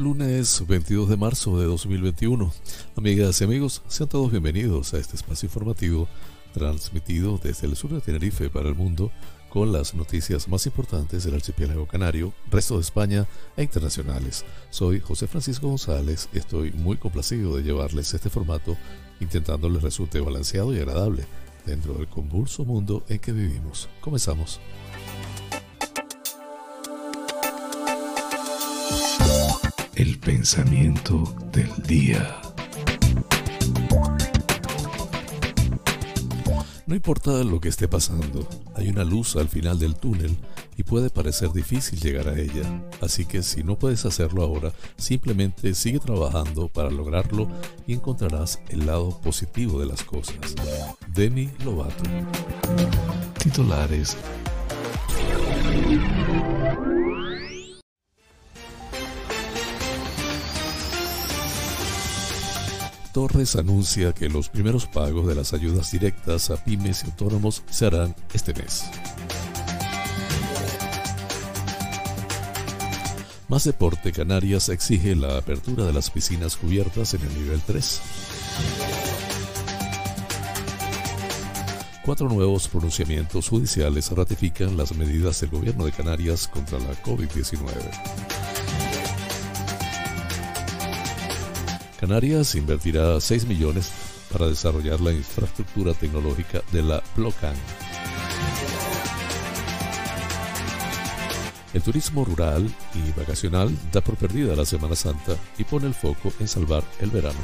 Lunes 22 de marzo de 2021. Amigas y amigos, sean todos bienvenidos a este espacio informativo transmitido desde el sur de Tenerife para el mundo con las noticias más importantes del archipiélago canario, resto de España e internacionales. Soy José Francisco González estoy muy complacido de llevarles este formato intentando les resulte balanceado y agradable dentro del convulso mundo en que vivimos. Comenzamos. Pensamiento del día. No importa lo que esté pasando, hay una luz al final del túnel y puede parecer difícil llegar a ella. Así que si no puedes hacerlo ahora, simplemente sigue trabajando para lograrlo y encontrarás el lado positivo de las cosas. Demi Lovato. Titulares. Torres anuncia que los primeros pagos de las ayudas directas a pymes y autónomos se harán este mes. Más Deporte Canarias exige la apertura de las piscinas cubiertas en el nivel 3. Cuatro nuevos pronunciamientos judiciales ratifican las medidas del gobierno de Canarias contra la COVID-19. Canarias invertirá 6 millones para desarrollar la infraestructura tecnológica de la Blocan. El turismo rural y vacacional da por perdida la Semana Santa y pone el foco en salvar el verano.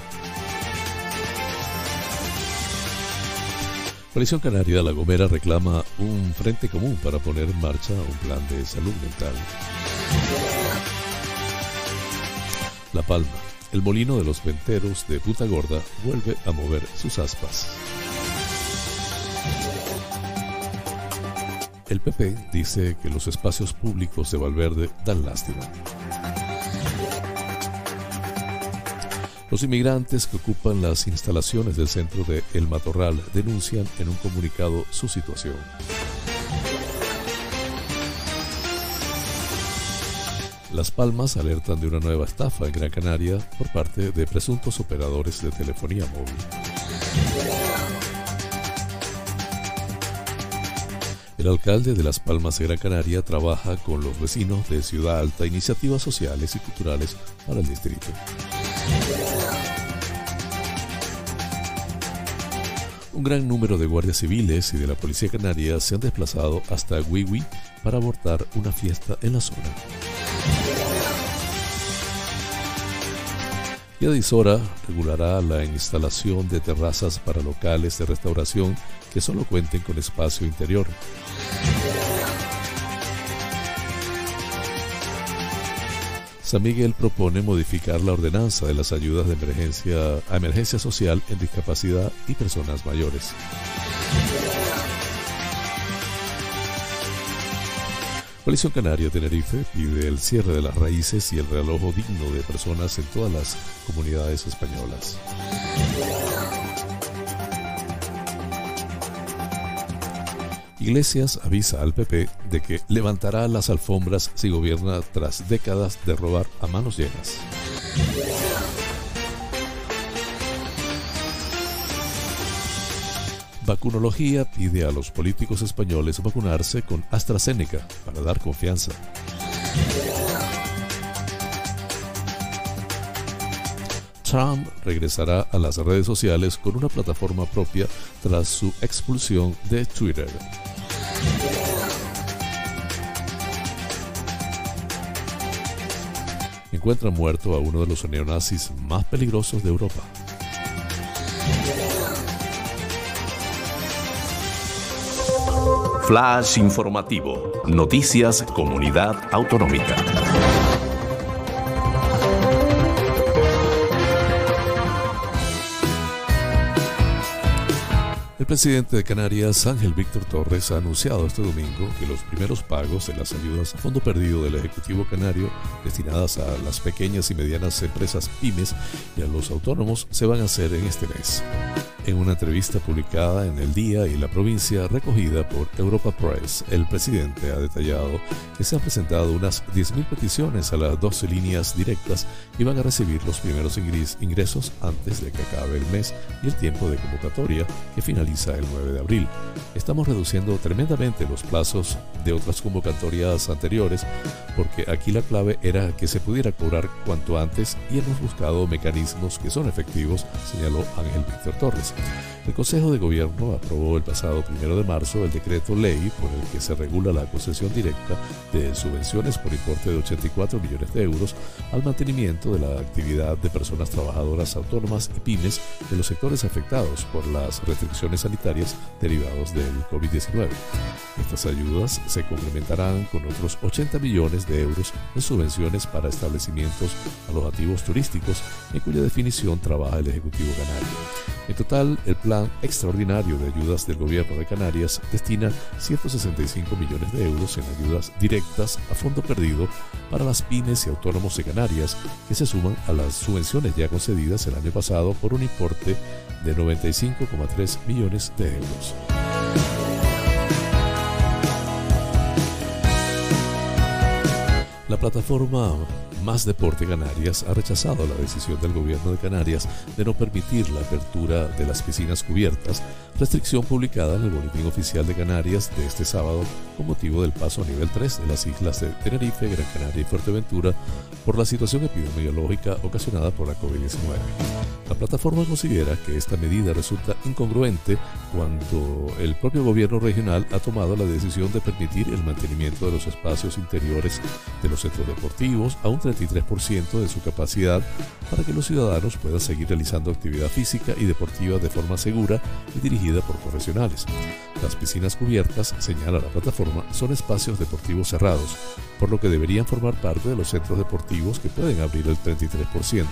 Coalición Canaria de La Gomera reclama un frente común para poner en marcha un plan de salud mental. La Palma. El molino de los venteros de Puta Gorda vuelve a mover sus aspas. El PP dice que los espacios públicos de Valverde dan lástima. Los inmigrantes que ocupan las instalaciones del centro de El Matorral denuncian en un comunicado su situación. Las Palmas alertan de una nueva estafa en Gran Canaria por parte de presuntos operadores de telefonía móvil. El alcalde de Las Palmas de Gran Canaria trabaja con los vecinos de Ciudad Alta iniciativas sociales y culturales para el distrito. Un gran número de guardias civiles y de la Policía Canaria se han desplazado hasta Wiwi para abortar una fiesta en la zona. Y Adisora regulará la instalación de terrazas para locales de restauración que solo cuenten con espacio interior. San Miguel propone modificar la ordenanza de las ayudas de emergencia a emergencia social en discapacidad y personas mayores. Coalición Canaria Tenerife pide el cierre de las raíces y el realojo digno de personas en todas las comunidades españolas. Iglesias avisa al PP de que levantará las alfombras si gobierna tras décadas de robar a manos llenas. Vacunología pide a los políticos españoles vacunarse con AstraZeneca para dar confianza. Trump regresará a las redes sociales con una plataforma propia tras su expulsión de Twitter. Encuentra muerto a uno de los neonazis más peligrosos de Europa. Flash informativo. Noticias Comunidad Autonómica. El presidente de Canarias, Ángel Víctor Torres, ha anunciado este domingo que los primeros pagos de las ayudas a fondo perdido del Ejecutivo Canario destinadas a las pequeñas y medianas empresas pymes y a los autónomos se van a hacer en este mes. En una entrevista publicada en El Día y la provincia recogida por Europa Press, el presidente ha detallado que se han presentado unas 10.000 peticiones a las 12 líneas directas y van a recibir los primeros ingresos antes de que acabe el mes y el tiempo de convocatoria que finaliza el 9 de abril. Estamos reduciendo tremendamente los plazos de otras convocatorias anteriores porque aquí la clave era que se pudiera cobrar cuanto antes y hemos buscado mecanismos que son efectivos, señaló Ángel Víctor Torres. El Consejo de Gobierno aprobó el pasado primero de marzo el decreto ley por el que se regula la concesión directa de subvenciones por importe de 84 millones de euros al mantenimiento de la actividad de personas trabajadoras autónomas y pymes de los sectores afectados por las restricciones sanitarias derivados del COVID-19. Estas ayudas se complementarán con otros 80 millones de euros en subvenciones para establecimientos alojativos turísticos, en cuya definición trabaja el Ejecutivo Canario. En total, el plan extraordinario de ayudas del gobierno de Canarias destina 165 millones de euros en ayudas directas a fondo perdido para las pymes y autónomos de Canarias, que se suman a las subvenciones ya concedidas el año pasado por un importe de 95,3 millones de euros. La plataforma más Deporte Canarias ha rechazado la decisión del gobierno de Canarias de no permitir la apertura de las piscinas cubiertas, restricción publicada en el Boletín Oficial de Canarias de este sábado con motivo del paso a nivel 3 de las islas de Tenerife, Gran Canaria y Fuerteventura por la situación epidemiológica ocasionada por la COVID-19. La plataforma considera que esta medida resulta incongruente cuando el propio gobierno regional ha tomado la decisión de permitir el mantenimiento de los espacios interiores de los centros deportivos a un 33% de su capacidad para que los ciudadanos puedan seguir realizando actividad física y deportiva de forma segura y dirigida por profesionales. Las piscinas cubiertas, señala la plataforma, son espacios deportivos cerrados, por lo que deberían formar parte de los centros deportivos que pueden abrir el 33%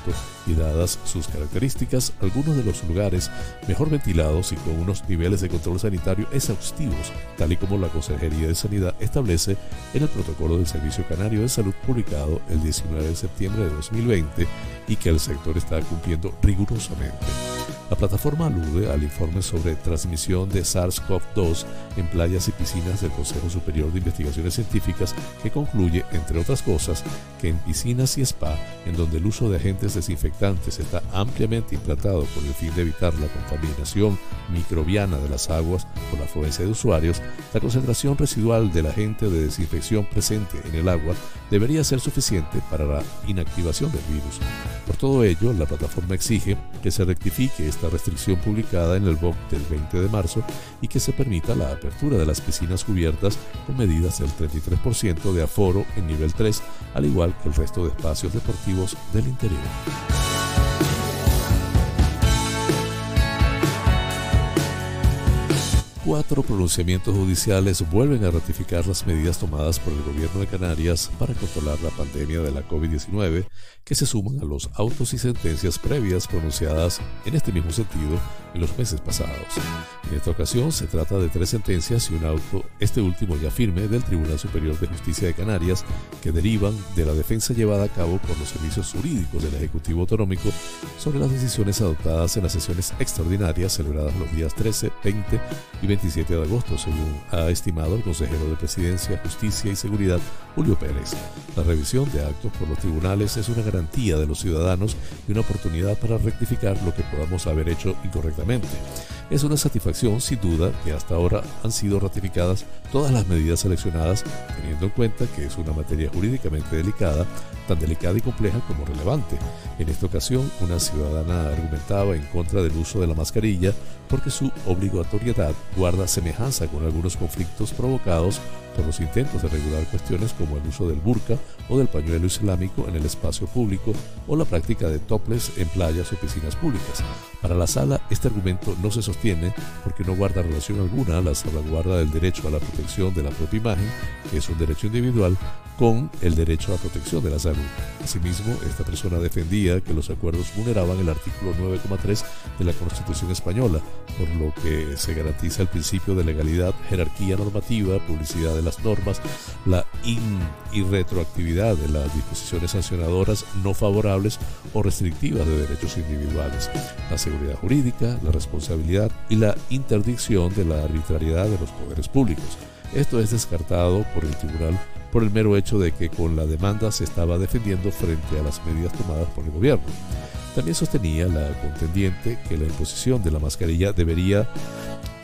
y dadas sus características, algunos de los lugares mejor ventilados y con unos niveles de control sanitario exhaustivos, tal y como la Consejería de Sanidad establece en el protocolo del Servicio Canario de Salud publicado el 19 de septiembre de 2020 y que el sector está cumpliendo rigurosamente. La plataforma alude al informe sobre transmisión de SARS-CoV-2 en playas y piscinas del Consejo Superior de Investigaciones Científicas que concluye, entre otras cosas, que en piscinas y spa, en donde el uso de agentes desinfectantes está ampliamente implantado con el fin de evitar la contaminación microbiana de las aguas por la afluencia de usuarios, la concentración residual del agente de desinfección presente en el agua debería ser suficiente para la inactivación del virus. Por todo ello, la plataforma exige que se rectifique esta restricción publicada en el BOC del 20 de marzo y que se permita la apertura de las piscinas cubiertas con medidas del 33% de aforo en nivel 3, al igual que el resto de espacios deportivos del interior. Cuatro pronunciamientos judiciales vuelven a ratificar las medidas tomadas por el gobierno de Canarias para controlar la pandemia de la COVID-19, que se suman a los autos y sentencias previas pronunciadas en este mismo sentido en los meses pasados. En esta ocasión se trata de tres sentencias y un auto, este último ya firme, del Tribunal Superior de Justicia de Canarias, que derivan de la defensa llevada a cabo por los servicios jurídicos del Ejecutivo Autonómico sobre las decisiones adoptadas en las sesiones extraordinarias celebradas los días 13, 20 y 27 de agosto, según ha estimado el consejero de Presidencia, Justicia y Seguridad, Julio Pérez. La revisión de actos por los tribunales es una garantía de los ciudadanos y una oportunidad para rectificar lo que podamos haber hecho incorrectamente. Es una satisfacción, sin duda, que hasta ahora han sido ratificadas todas las medidas seleccionadas, teniendo en cuenta que es una materia jurídicamente delicada, tan delicada y compleja como relevante. En esta ocasión, una ciudadana argumentaba en contra del uso de la mascarilla porque su obligatoriedad guarda semejanza con algunos conflictos provocados por los intentos de regular cuestiones como el uso del burka o del pañuelo islámico en el espacio público o la práctica de toples en playas o piscinas públicas. Para la sala, este argumento no se sostiene porque no guarda relación alguna a la salvaguarda del derecho a la protección de la propia imagen, que es un derecho individual, con el derecho a protección de la salud. Asimismo, esta persona defendía que los acuerdos vulneraban el artículo 9,3 de la Constitución española, por lo que se garantiza el principio de legalidad, jerarquía normativa, publicidad de las normas, la irretroactividad de las disposiciones sancionadoras no favorables o restrictivas de derechos individuales, la seguridad jurídica, la responsabilidad y la interdicción de la arbitrariedad de los poderes públicos. Esto es descartado por el tribunal por el mero hecho de que con la demanda se estaba defendiendo frente a las medidas tomadas por el gobierno. También sostenía la contendiente que la imposición de la mascarilla debería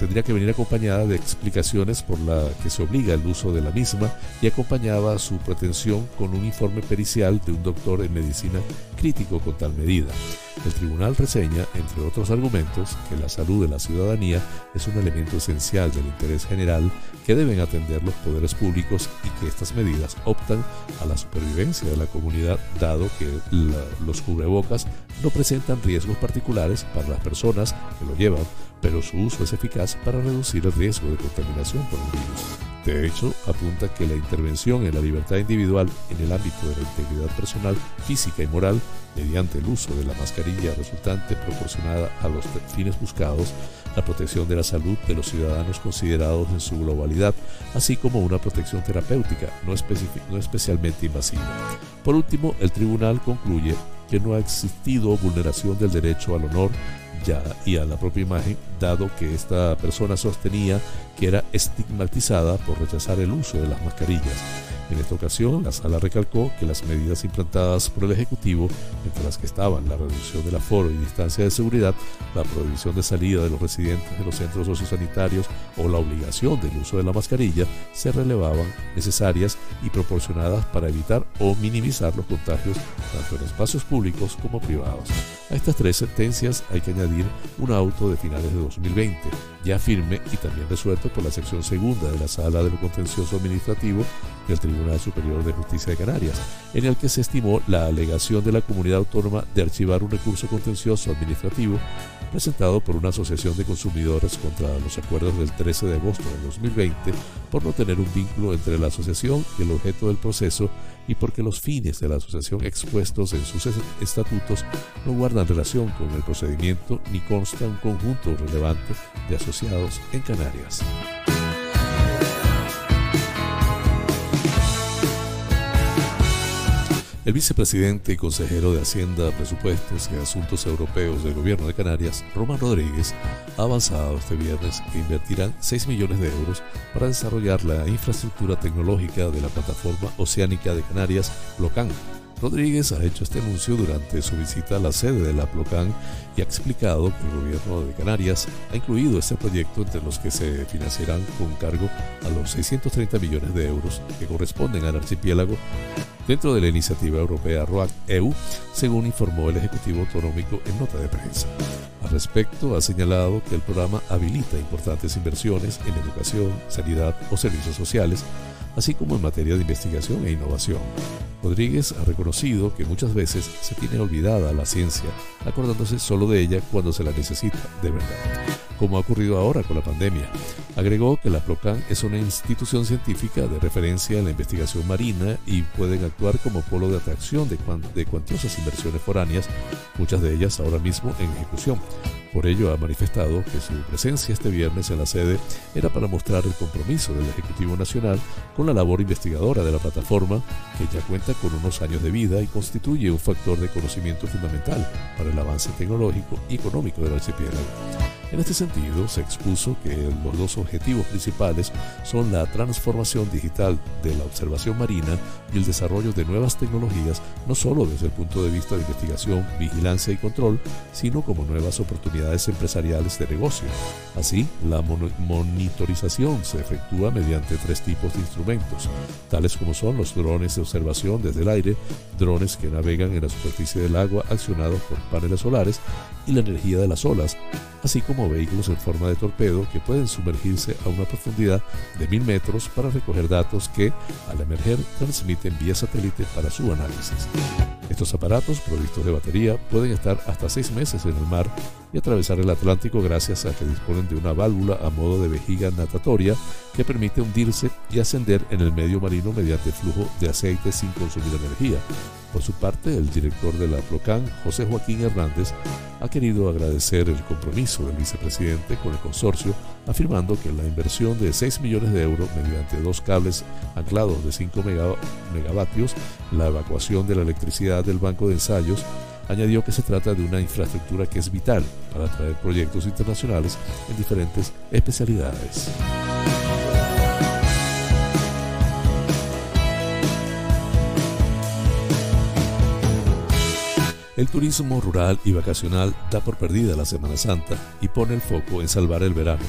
tendría que venir acompañada de explicaciones por la que se obliga el uso de la misma y acompañaba su pretensión con un informe pericial de un doctor en medicina crítico con tal medida. El tribunal reseña, entre otros argumentos, que la salud de la ciudadanía es un elemento esencial del interés general que deben atender los poderes públicos y que estas medidas optan a la supervivencia de la comunidad dado que los cubrebocas no presentan riesgos particulares para las personas que lo llevan pero su uso es eficaz para reducir el riesgo de contaminación por el virus. De hecho, apunta que la intervención en la libertad individual en el ámbito de la integridad personal, física y moral, mediante el uso de la mascarilla resultante proporcionada a los fines buscados, la protección de la salud de los ciudadanos considerados en su globalidad, así como una protección terapéutica no, no especialmente invasiva. Por último, el tribunal concluye que no ha existido vulneración del derecho al honor ya, y a la propia imagen, dado que esta persona sostenía que era estigmatizada por rechazar el uso de las mascarillas. En esta ocasión, la sala recalcó que las medidas implantadas por el Ejecutivo, entre las que estaban la reducción del aforo y distancia de seguridad, la prohibición de salida de los residentes de los centros sociosanitarios o la obligación del uso de la mascarilla, se relevaban necesarias y proporcionadas para evitar o minimizar los contagios tanto en espacios públicos como privados. A estas tres sentencias hay que añadir un auto de finales de 2020, ya firme y también resuelto por la sección segunda de la Sala de lo Contencioso Administrativo del Tribunal Superior de Justicia de Canarias, en el que se estimó la alegación de la comunidad autónoma de archivar un recurso contencioso administrativo presentado por una asociación de consumidores contra los acuerdos del 13 de agosto de 2020 por no tener un vínculo entre la asociación y el objeto del proceso y porque los fines de la asociación expuestos en sus estatutos no guardan relación con el procedimiento ni consta un conjunto relevante de asociados en Canarias. El vicepresidente y consejero de Hacienda, Presupuestos y Asuntos Europeos del Gobierno de Canarias, Román Rodríguez, ha avanzado este viernes que invertirán 6 millones de euros para desarrollar la infraestructura tecnológica de la plataforma oceánica de Canarias, Blocan, Rodríguez ha hecho este anuncio durante su visita a la sede de la Plocan y ha explicado que el gobierno de Canarias ha incluido este proyecto entre los que se financiarán con cargo a los 630 millones de euros que corresponden al archipiélago dentro de la iniciativa europea ROAC-EU, según informó el Ejecutivo Autonómico en nota de prensa. Al respecto, ha señalado que el programa habilita importantes inversiones en educación, sanidad o servicios sociales, así como en materia de investigación e innovación. Rodríguez ha reconocido que muchas veces se tiene olvidada la ciencia, acordándose solo de ella cuando se la necesita de verdad, como ha ocurrido ahora con la pandemia. Agregó que la PROCAN es una institución científica de referencia en la investigación marina y pueden actuar como polo de atracción de, de cuantiosas inversiones foráneas, muchas de ellas ahora mismo en ejecución. Por ello ha manifestado que su presencia este viernes en la sede era para mostrar el compromiso del Ejecutivo Nacional con la labor investigadora de la plataforma, que ya cuenta con unos años de vida y constituye un factor de conocimiento fundamental para el avance tecnológico y económico del archipiélago. En este sentido, se expuso que los dos objetivos principales son la transformación digital de la observación marina y el desarrollo de nuevas tecnologías, no solo desde el punto de vista de investigación, vigilancia y control, sino como nuevas oportunidades empresariales de negocio. Así, la monitorización se efectúa mediante tres tipos de instrumentos, tales como son los drones de observación desde el aire, drones que navegan en la superficie del agua accionados por paneles solares y la energía de las olas, así como vehículos en forma de torpedo que pueden sumergirse a una profundidad de mil metros para recoger datos que, al emerger, transmiten vía satélite para su análisis. Estos aparatos, provistos de batería, pueden estar hasta seis meses en el mar y atravesar el Atlántico gracias a que disponen de una válvula a modo de vejiga natatoria que permite hundirse y ascender en el medio marino mediante flujo de aceite sin consumir energía. Por su parte, el director de la Procan, José Joaquín Hernández, ha querido agradecer el compromiso del vicepresidente con el consorcio, afirmando que la inversión de 6 millones de euros mediante dos cables anclados de 5 megavatios, la evacuación de la electricidad del banco de ensayos, añadió que se trata de una infraestructura que es vital para atraer proyectos internacionales en diferentes especialidades. El turismo rural y vacacional da por perdida la Semana Santa y pone el foco en salvar el verano.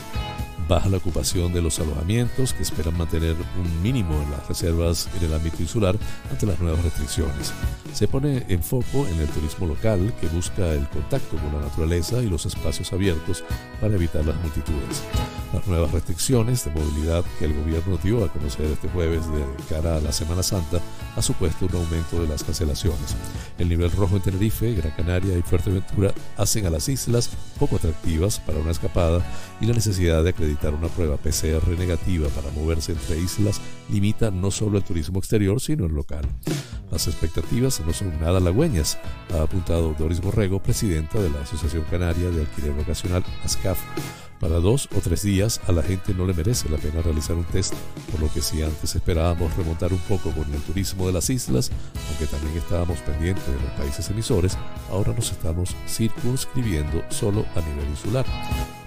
Baja la ocupación de los alojamientos que esperan mantener un mínimo en las reservas en el ámbito insular ante las nuevas restricciones. Se pone en foco en el turismo local que busca el contacto con la naturaleza y los espacios abiertos para evitar las multitudes. Las nuevas restricciones de movilidad que el gobierno dio a conocer este jueves de cara a la Semana Santa ha supuesto un aumento de las cancelaciones. El nivel rojo en Tenerife, Gran Canaria y Fuerteventura hacen a las islas poco atractivas para una escapada y la necesidad de acreditar una prueba PCR negativa para moverse entre islas limita no solo el turismo exterior sino el local. Las expectativas no son nada halagüeñas, ha apuntado Doris Borrego, presidenta de la Asociación Canaria de Alquiler Vocacional, ASCAF. Para dos o tres días a la gente no le merece la pena realizar un test, por lo que si antes esperábamos remontar un poco con el turismo de las islas, aunque también estábamos pendientes de los países emisores, ahora nos estamos circunscribiendo solo a nivel insular.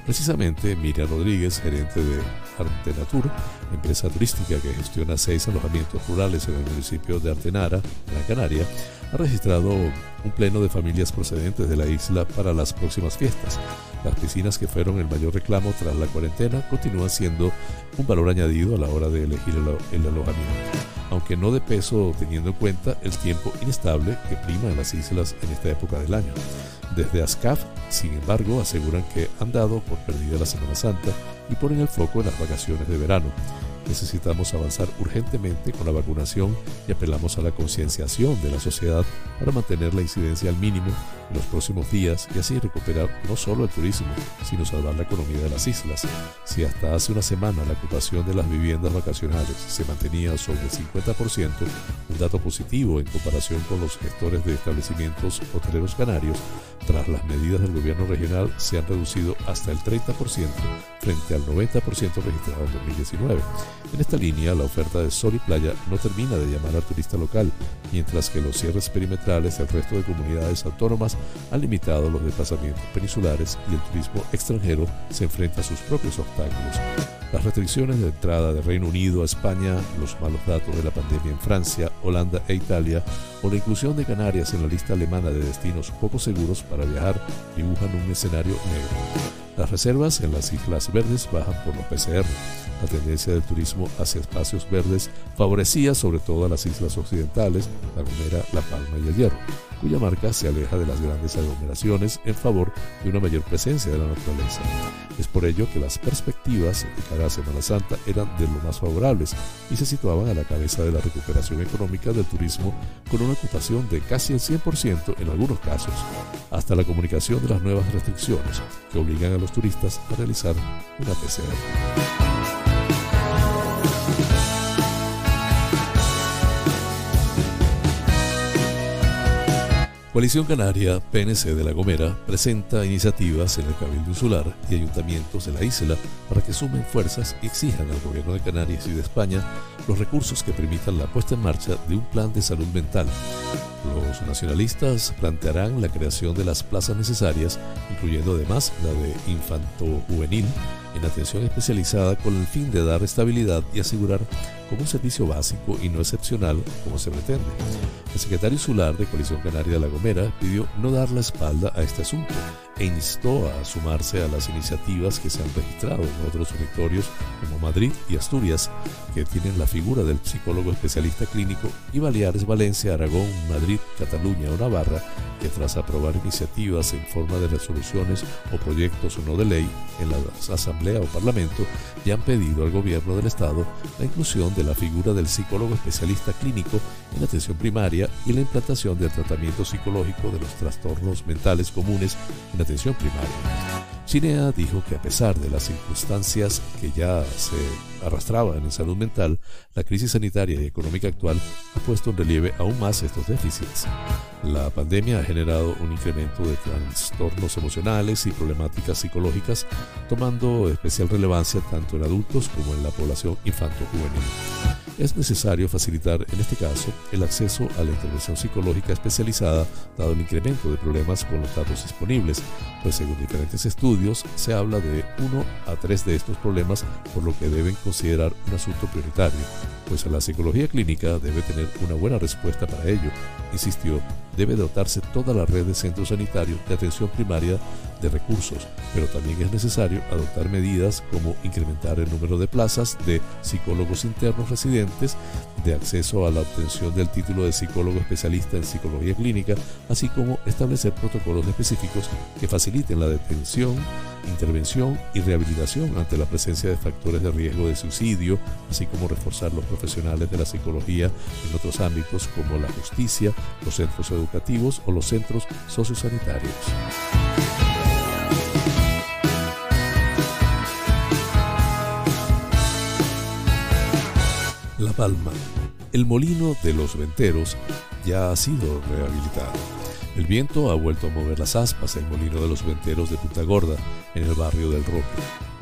Precisamente, Miriam Rodríguez, gerente de Artenatur, empresa turística que gestiona seis alojamientos rurales en el municipio de Artenara, en la Canaria, ha registrado un pleno de familias procedentes de la isla para las próximas fiestas. Las piscinas que fueron el mayor reclamo tras la cuarentena continúan siendo un valor añadido a la hora de elegir el, alojamiento, aunque no de peso teniendo en cuenta el tiempo inestable que prima en las islas en esta época del año. Desde ASCAF, sin embargo, aseguran que han dado por perdida la Semana Santa y ponen el foco en las vacaciones de verano. Necesitamos avanzar urgentemente con la vacunación y apelamos a la concienciación de la sociedad para mantener la incidencia al mínimo en los próximos días y así recuperar no solo el turismo, sino salvar la economía de las islas. Si hasta hace una semana la ocupación de las viviendas vacacionales se mantenía sobre el 50%, un dato positivo en comparación con los gestores de establecimientos hoteleros canarios, tras las medidas del gobierno regional se han reducido hasta el 30% frente al 90% registrado en 2019. En esta línea, la oferta de sol y playa no termina de llamar al turista local, mientras que los cierres perimetrales del resto de comunidades autónomas han limitado los desplazamientos peninsulares y el turismo extranjero se enfrenta a sus propios obstáculos. Las restricciones de entrada de Reino Unido a España, los malos datos de la pandemia en Francia, Holanda e Italia, o la inclusión de Canarias en la lista alemana de destinos poco seguros para viajar dibujan un escenario negro. Las reservas en las Islas Verdes bajan por los PCR. La tendencia del turismo hacia espacios verdes favorecía sobre todo a las islas occidentales, La Gomera, La Palma y El Hierro, cuya marca se aleja de las grandes aglomeraciones en favor de una mayor presencia de la naturaleza. Es por ello que las perspectivas de cara a Semana Santa eran de lo más favorables y se situaban a la cabeza de la recuperación económica del turismo con una ocupación de casi el 100% en algunos casos, hasta la comunicación de las nuevas restricciones que obligan a los turistas a realizar una PCR. Coalición Canaria, PNC de La Gomera, presenta iniciativas en el Cabildo Insular y ayuntamientos de la isla para que sumen fuerzas y exijan al gobierno de Canarias y de España los recursos que permitan la puesta en marcha de un plan de salud mental. Los nacionalistas plantearán la creación de las plazas necesarias, incluyendo además la de infanto-juvenil, en atención especializada con el fin de dar estabilidad y asegurar como un servicio básico y no excepcional como se pretende. El secretario insular de Coalición Canaria de La Gomera pidió no dar la espalda a este asunto e instó a sumarse a las iniciativas que se han registrado en otros territorios como Madrid y Asturias, que tienen la figura del psicólogo especialista clínico, y Baleares, Valencia, Aragón, Madrid, Cataluña o Navarra, que tras aprobar iniciativas en forma de resoluciones o proyectos o no de ley en la asamblea o parlamento, ya han pedido al gobierno del Estado la inclusión de la figura del psicólogo especialista clínico en atención primaria y la implantación del tratamiento psicológico de los trastornos mentales comunes en atención primaria. Chinea dijo que a pesar de las circunstancias que ya se arrastraban en salud mental, la crisis sanitaria y económica actual ha puesto en relieve aún más estos déficits. La pandemia ha generado un incremento de trastornos emocionales y problemáticas psicológicas, tomando especial relevancia tanto en adultos como en la población infanto-juvenil es necesario facilitar, en este caso, el acceso a la intervención psicológica especializada, dado el incremento de problemas con los datos disponibles, pues según diferentes estudios se habla de uno a tres de estos problemas, por lo que deben considerar un asunto prioritario, pues la psicología clínica debe tener una buena respuesta para ello, insistió debe dotarse toda la red de centros sanitarios de atención primaria de recursos, pero también es necesario adoptar medidas como incrementar el número de plazas de psicólogos internos residentes, de acceso a la obtención del título de psicólogo especialista en psicología clínica, así como establecer protocolos específicos que faciliten la detención, intervención y rehabilitación ante la presencia de factores de riesgo de suicidio, así como reforzar los profesionales de la psicología en otros ámbitos como la justicia, los centros educativos o los centros sociosanitarios. La Palma. El molino de los venteros ya ha sido rehabilitado. El viento ha vuelto a mover las aspas el molino de los venteros de Punta Gorda, en el barrio del Roque.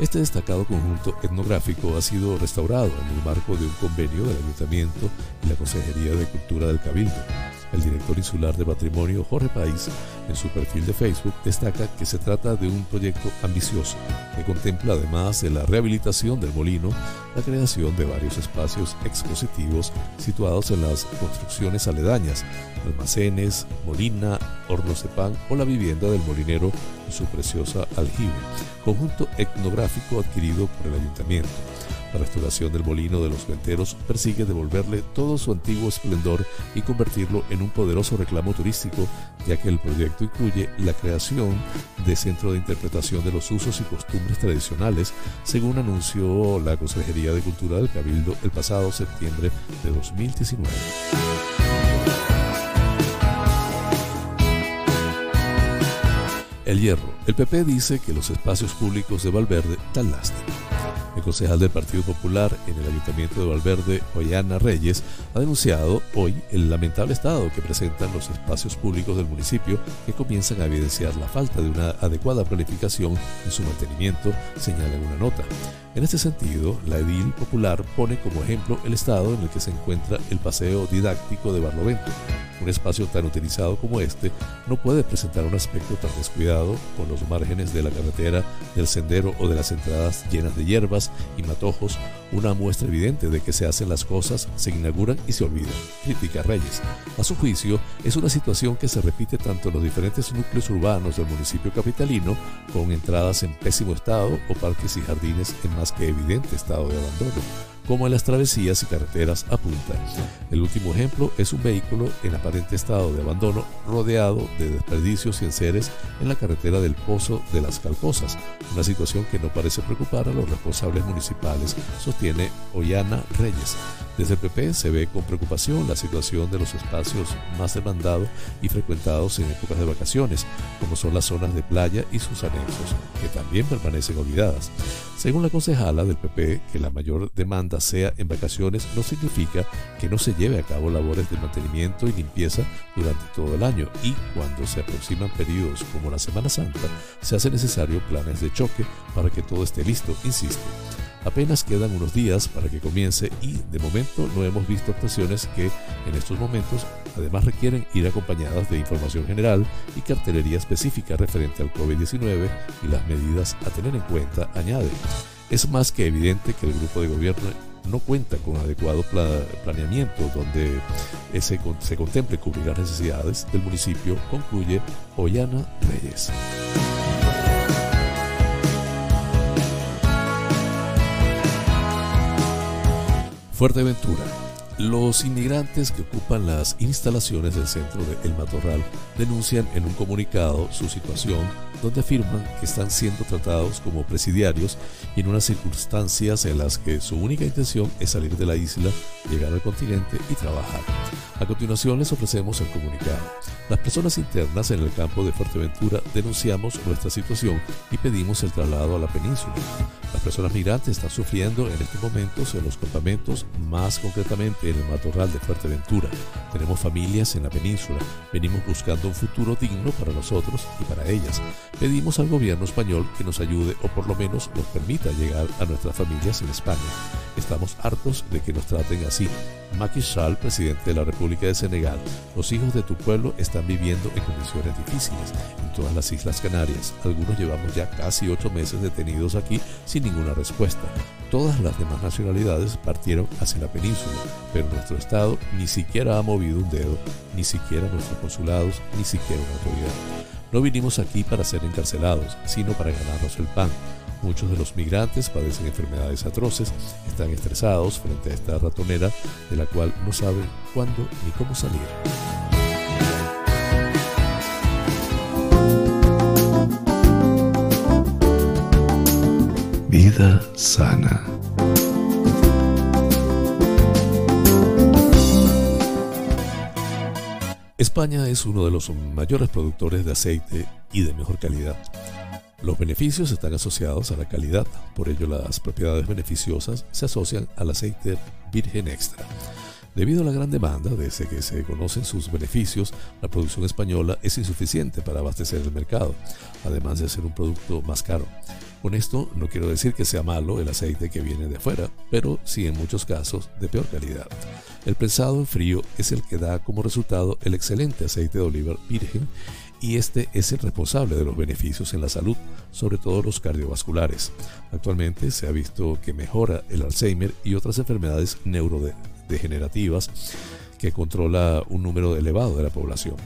Este destacado conjunto etnográfico ha sido restaurado en el marco de un convenio del Ayuntamiento y la Consejería de Cultura del Cabildo. El director insular de patrimonio Jorge País, en su perfil de Facebook, destaca que se trata de un proyecto ambicioso que contempla, además de la rehabilitación del molino, la creación de varios espacios expositivos situados en las construcciones aledañas, almacenes, molina, hornos de pan o la vivienda del molinero en su preciosa aljibe, conjunto etnográfico adquirido por el ayuntamiento. La restauración del molino de los venteros persigue devolverle todo su antiguo esplendor y convertirlo en un poderoso reclamo turístico, ya que el proyecto incluye la creación de centro de interpretación de los usos y costumbres tradicionales, según anunció la Consejería de Cultura del Cabildo el pasado septiembre de 2019. El hierro. El PP dice que los espacios públicos de Valverde dan lástima. El concejal del Partido Popular en el Ayuntamiento de Valverde, Ollana Reyes, ha denunciado hoy el lamentable estado que presentan los espacios públicos del municipio que comienzan a evidenciar la falta de una adecuada planificación en su mantenimiento, señala en una nota. En este sentido, la edil popular pone como ejemplo el estado en el que se encuentra el paseo didáctico de Barlovento. Un espacio tan utilizado como este no puede presentar un aspecto tan descuidado con los márgenes de la carretera, del sendero o de las entradas llenas de hierbas y matojos, una muestra evidente de que se hacen las cosas, se inauguran y se olvidan, critica Reyes. A su juicio, es una situación que se repite tanto en los diferentes núcleos urbanos del municipio capitalino, con entradas en pésimo estado o parques y jardines en más que evidente estado de abandono, como en las travesías y carreteras a punta. El último ejemplo es un vehículo en aparente estado de abandono rodeado de desperdicios y enseres en la carretera del Pozo de las Calcosas, una situación que no parece preocupar a los responsables municipales, sostiene Ollana Reyes. Desde el PP se ve con preocupación la situación de los espacios más demandados y frecuentados en épocas de vacaciones, como son las zonas de playa y sus anexos, que también permanecen olvidadas. Según la concejala del PP, que la mayor demanda sea en vacaciones no significa que no se lleve a cabo labores de mantenimiento y limpieza durante todo el año y cuando se aproximan periodos como la Semana Santa, se hace necesario planes de choque para que todo esté listo, insiste. Apenas quedan unos días para que comience y de momento no hemos visto actuaciones que en estos momentos además requieren ir acompañadas de información general y cartelería específica referente al COVID-19 y las medidas a tener en cuenta, añade. Es más que evidente que el grupo de gobierno no cuenta con adecuado planeamiento donde se, se contemple cubrir las necesidades del municipio, concluye Ollana Reyes. Fuerteventura. Los inmigrantes que ocupan las instalaciones del centro de El Matorral denuncian en un comunicado su situación donde afirman que están siendo tratados como presidiarios y en unas circunstancias en las que su única intención es salir de la isla, llegar al continente y trabajar. A continuación les ofrecemos el comunicado. Las personas internas en el campo de Fuerteventura denunciamos nuestra situación y pedimos el traslado a la península. Las personas migrantes están sufriendo en estos momentos en los campamentos, más concretamente en el matorral de Fuerteventura. Tenemos familias en la península. Venimos buscando un futuro digno para nosotros y para ellas. Pedimos al gobierno español que nos ayude o por lo menos nos permita llegar a nuestras familias en España. Estamos hartos de que nos traten así. Macky Sall, presidente de la República de Senegal, los hijos de tu pueblo están viviendo en condiciones difíciles en todas las Islas Canarias. Algunos llevamos ya casi ocho meses detenidos aquí sin ninguna respuesta. Todas las demás nacionalidades partieron hacia la península, pero nuestro Estado ni siquiera ha movido un dedo, ni siquiera nuestros consulados, ni siquiera una autoridad. No vinimos aquí para ser encarcelados, sino para ganarnos el pan. Muchos de los migrantes padecen enfermedades atroces, están estresados frente a esta ratonera de la cual no saben cuándo ni cómo salir. Vida sana. España es uno de los mayores productores de aceite y de mejor calidad. Los beneficios están asociados a la calidad, por ello las propiedades beneficiosas se asocian al aceite virgen extra. Debido a la gran demanda, desde que se conocen sus beneficios, la producción española es insuficiente para abastecer el mercado, además de ser un producto más caro. Con esto no quiero decir que sea malo el aceite que viene de afuera, pero sí en muchos casos de peor calidad. El prensado en frío es el que da como resultado el excelente aceite de oliva virgen y este es el responsable de los beneficios en la salud, sobre todo los cardiovasculares. Actualmente se ha visto que mejora el Alzheimer y otras enfermedades neurodegenerativas que controla un número elevado de la población.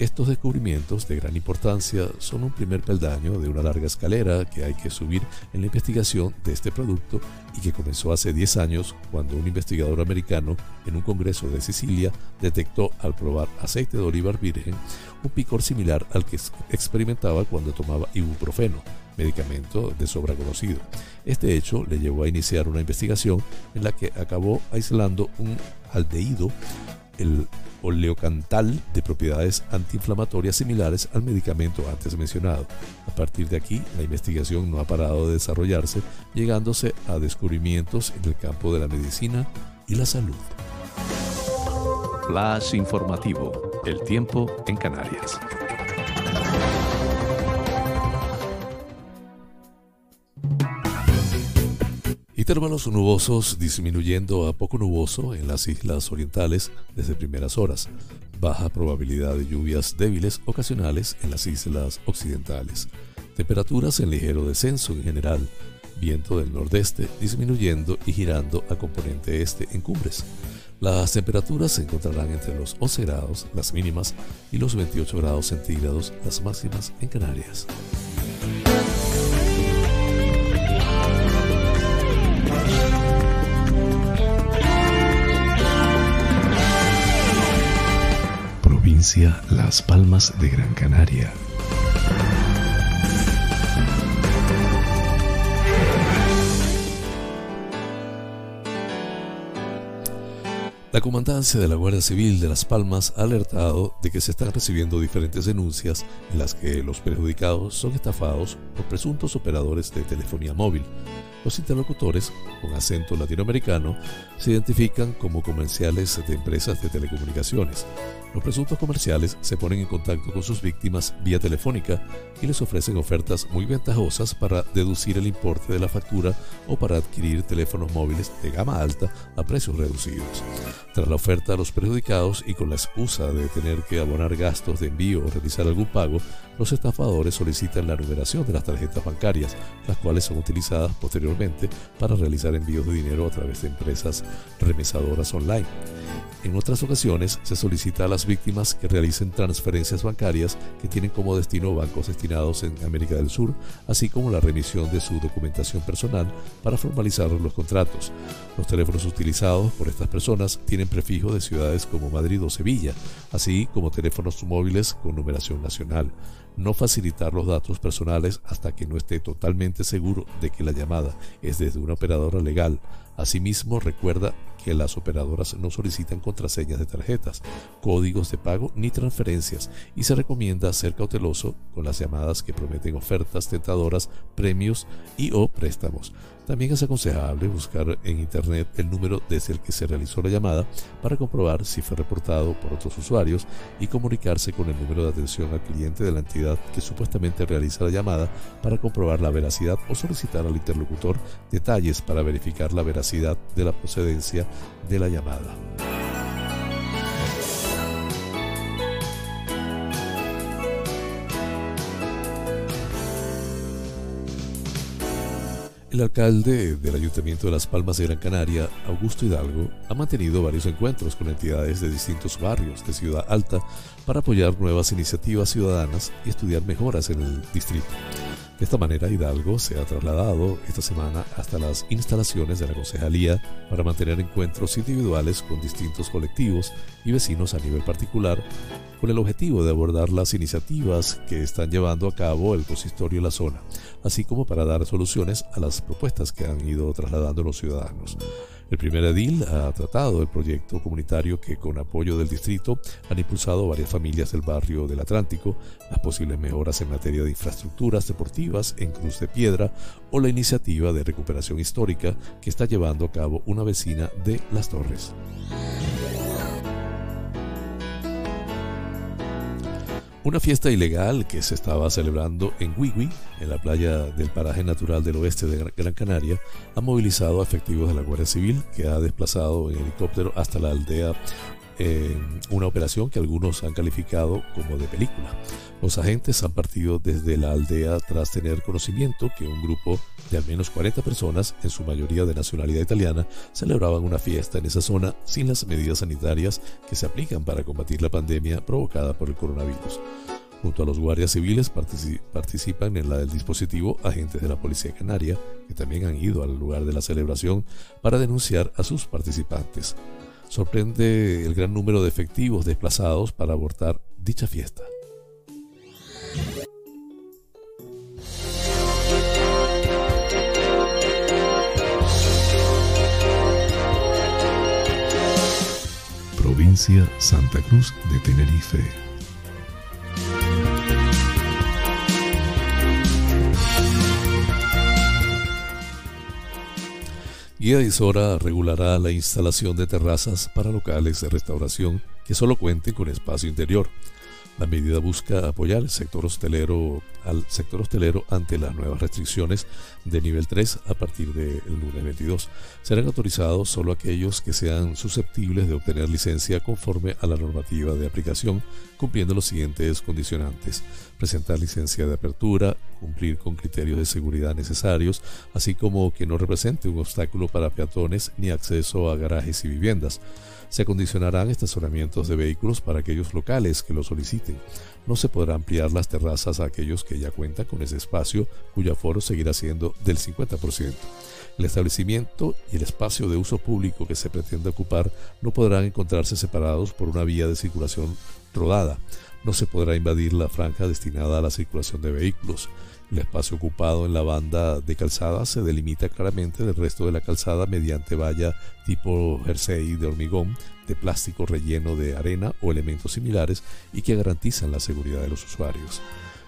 Estos descubrimientos de gran importancia son un primer peldaño de una larga escalera que hay que subir en la investigación de este producto y que comenzó hace 10 años cuando un investigador americano en un congreso de Sicilia detectó al probar aceite de olivar virgen un picor similar al que experimentaba cuando tomaba ibuprofeno, medicamento de sobra conocido. Este hecho le llevó a iniciar una investigación en la que acabó aislando un aldehído, el oleocantal de propiedades antiinflamatorias similares al medicamento antes mencionado. A partir de aquí, la investigación no ha parado de desarrollarse, llegándose a descubrimientos en el campo de la medicina y la salud. Flash informativo. El tiempo en Canarias. Intervalos nubosos disminuyendo a poco nuboso en las islas orientales desde primeras horas. Baja probabilidad de lluvias débiles ocasionales en las islas occidentales. Temperaturas en ligero descenso en general. Viento del nordeste disminuyendo y girando a componente este en cumbres. Las temperaturas se encontrarán entre los 11 grados, las mínimas, y los 28 grados centígrados, las máximas en Canarias. Provincia Las Palmas de Gran Canaria. La comandancia de la Guardia Civil de Las Palmas ha alertado de que se están recibiendo diferentes denuncias en las que los perjudicados son estafados por presuntos operadores de telefonía móvil. Los interlocutores, con acento latinoamericano, se identifican como comerciales de empresas de telecomunicaciones. Los presuntos comerciales se ponen en contacto con sus víctimas vía telefónica y les ofrecen ofertas muy ventajosas para deducir el importe de la factura o para adquirir teléfonos móviles de gama alta a precios reducidos. Tras la oferta a los perjudicados y con la excusa de tener que abonar gastos de envío o realizar algún pago, los estafadores solicitan la numeración de las tarjetas bancarias, las cuales son utilizadas posteriormente para realizar envíos de dinero a través de empresas remesadoras online. En otras ocasiones se solicita a las víctimas que realicen transferencias bancarias que tienen como destino bancos destinados en América del Sur, así como la remisión de su documentación personal para formalizar los contratos. Los teléfonos utilizados por estas personas tienen prefijo de ciudades como Madrid o Sevilla, así como teléfonos móviles con numeración nacional no facilitar los datos personales hasta que no esté totalmente seguro de que la llamada es desde una operadora legal. Asimismo, recuerda que las operadoras no solicitan contraseñas de tarjetas, códigos de pago ni transferencias y se recomienda ser cauteloso con las llamadas que prometen ofertas tentadoras, premios y o préstamos. También es aconsejable buscar en Internet el número desde el que se realizó la llamada para comprobar si fue reportado por otros usuarios y comunicarse con el número de atención al cliente de la entidad que supuestamente realiza la llamada para comprobar la veracidad o solicitar al interlocutor detalles para verificar la veracidad de la procedencia de la llamada. El alcalde del Ayuntamiento de Las Palmas de Gran Canaria, Augusto Hidalgo, ha mantenido varios encuentros con entidades de distintos barrios de Ciudad Alta para apoyar nuevas iniciativas ciudadanas y estudiar mejoras en el distrito. De esta manera, Hidalgo se ha trasladado esta semana hasta las instalaciones de la concejalía para mantener encuentros individuales con distintos colectivos y vecinos a nivel particular con el objetivo de abordar las iniciativas que están llevando a cabo el consistorio en la zona, así como para dar soluciones a las propuestas que han ido trasladando los ciudadanos. El primer edil ha tratado el proyecto comunitario que con apoyo del distrito han impulsado varias familias del barrio del Atlántico, las posibles mejoras en materia de infraestructuras deportivas en Cruz de Piedra o la iniciativa de recuperación histórica que está llevando a cabo una vecina de Las Torres. Una fiesta ilegal que se estaba celebrando en Wiwi, en la playa del paraje natural del oeste de Gran Canaria, ha movilizado a efectivos de la Guardia Civil que ha desplazado en helicóptero hasta la aldea en una operación que algunos han calificado como de película. Los agentes han partido desde la aldea tras tener conocimiento que un grupo de al menos 40 personas, en su mayoría de nacionalidad italiana, celebraban una fiesta en esa zona sin las medidas sanitarias que se aplican para combatir la pandemia provocada por el coronavirus. Junto a los guardias civiles participan en la del dispositivo agentes de la Policía Canaria, que también han ido al lugar de la celebración para denunciar a sus participantes. Sorprende el gran número de efectivos desplazados para abortar dicha fiesta. Provincia Santa Cruz de Tenerife. Guía Isora regulará la instalación de terrazas para locales de restauración que solo cuenten con espacio interior. La medida busca apoyar el sector hostelero, al sector hostelero ante las nuevas restricciones de nivel 3 a partir del lunes 22. Serán autorizados solo aquellos que sean susceptibles de obtener licencia conforme a la normativa de aplicación, cumpliendo los siguientes condicionantes. Presentar licencia de apertura, cumplir con criterios de seguridad necesarios, así como que no represente un obstáculo para peatones ni acceso a garajes y viviendas. Se acondicionarán estacionamientos de vehículos para aquellos locales que lo soliciten. No se podrá ampliar las terrazas a aquellos que ya cuentan con ese espacio, cuyo aforo seguirá siendo del 50%. El establecimiento y el espacio de uso público que se pretende ocupar no podrán encontrarse separados por una vía de circulación No se podrá invadir la franja destinada a la circulación de vehículos. El espacio ocupado en la banda de calzada se delimita claramente del resto de la calzada mediante valla tipo jersey de hormigón, de plástico relleno de arena o elementos similares y que garantizan la seguridad de los usuarios.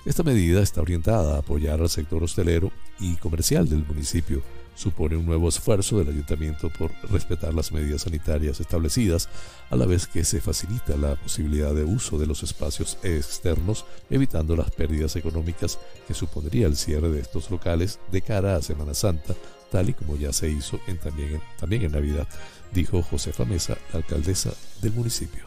Esta medida está orientada a apoyar al sector hostelero y comercial del municipio supone un nuevo esfuerzo del ayuntamiento por respetar las medidas sanitarias establecidas, a la vez que se facilita la posibilidad de uso de los espacios externos, evitando las pérdidas económicas que supondría el cierre de estos locales de cara a Semana Santa, tal y como ya se hizo en, también, también en Navidad, dijo Josefa Mesa, alcaldesa del municipio.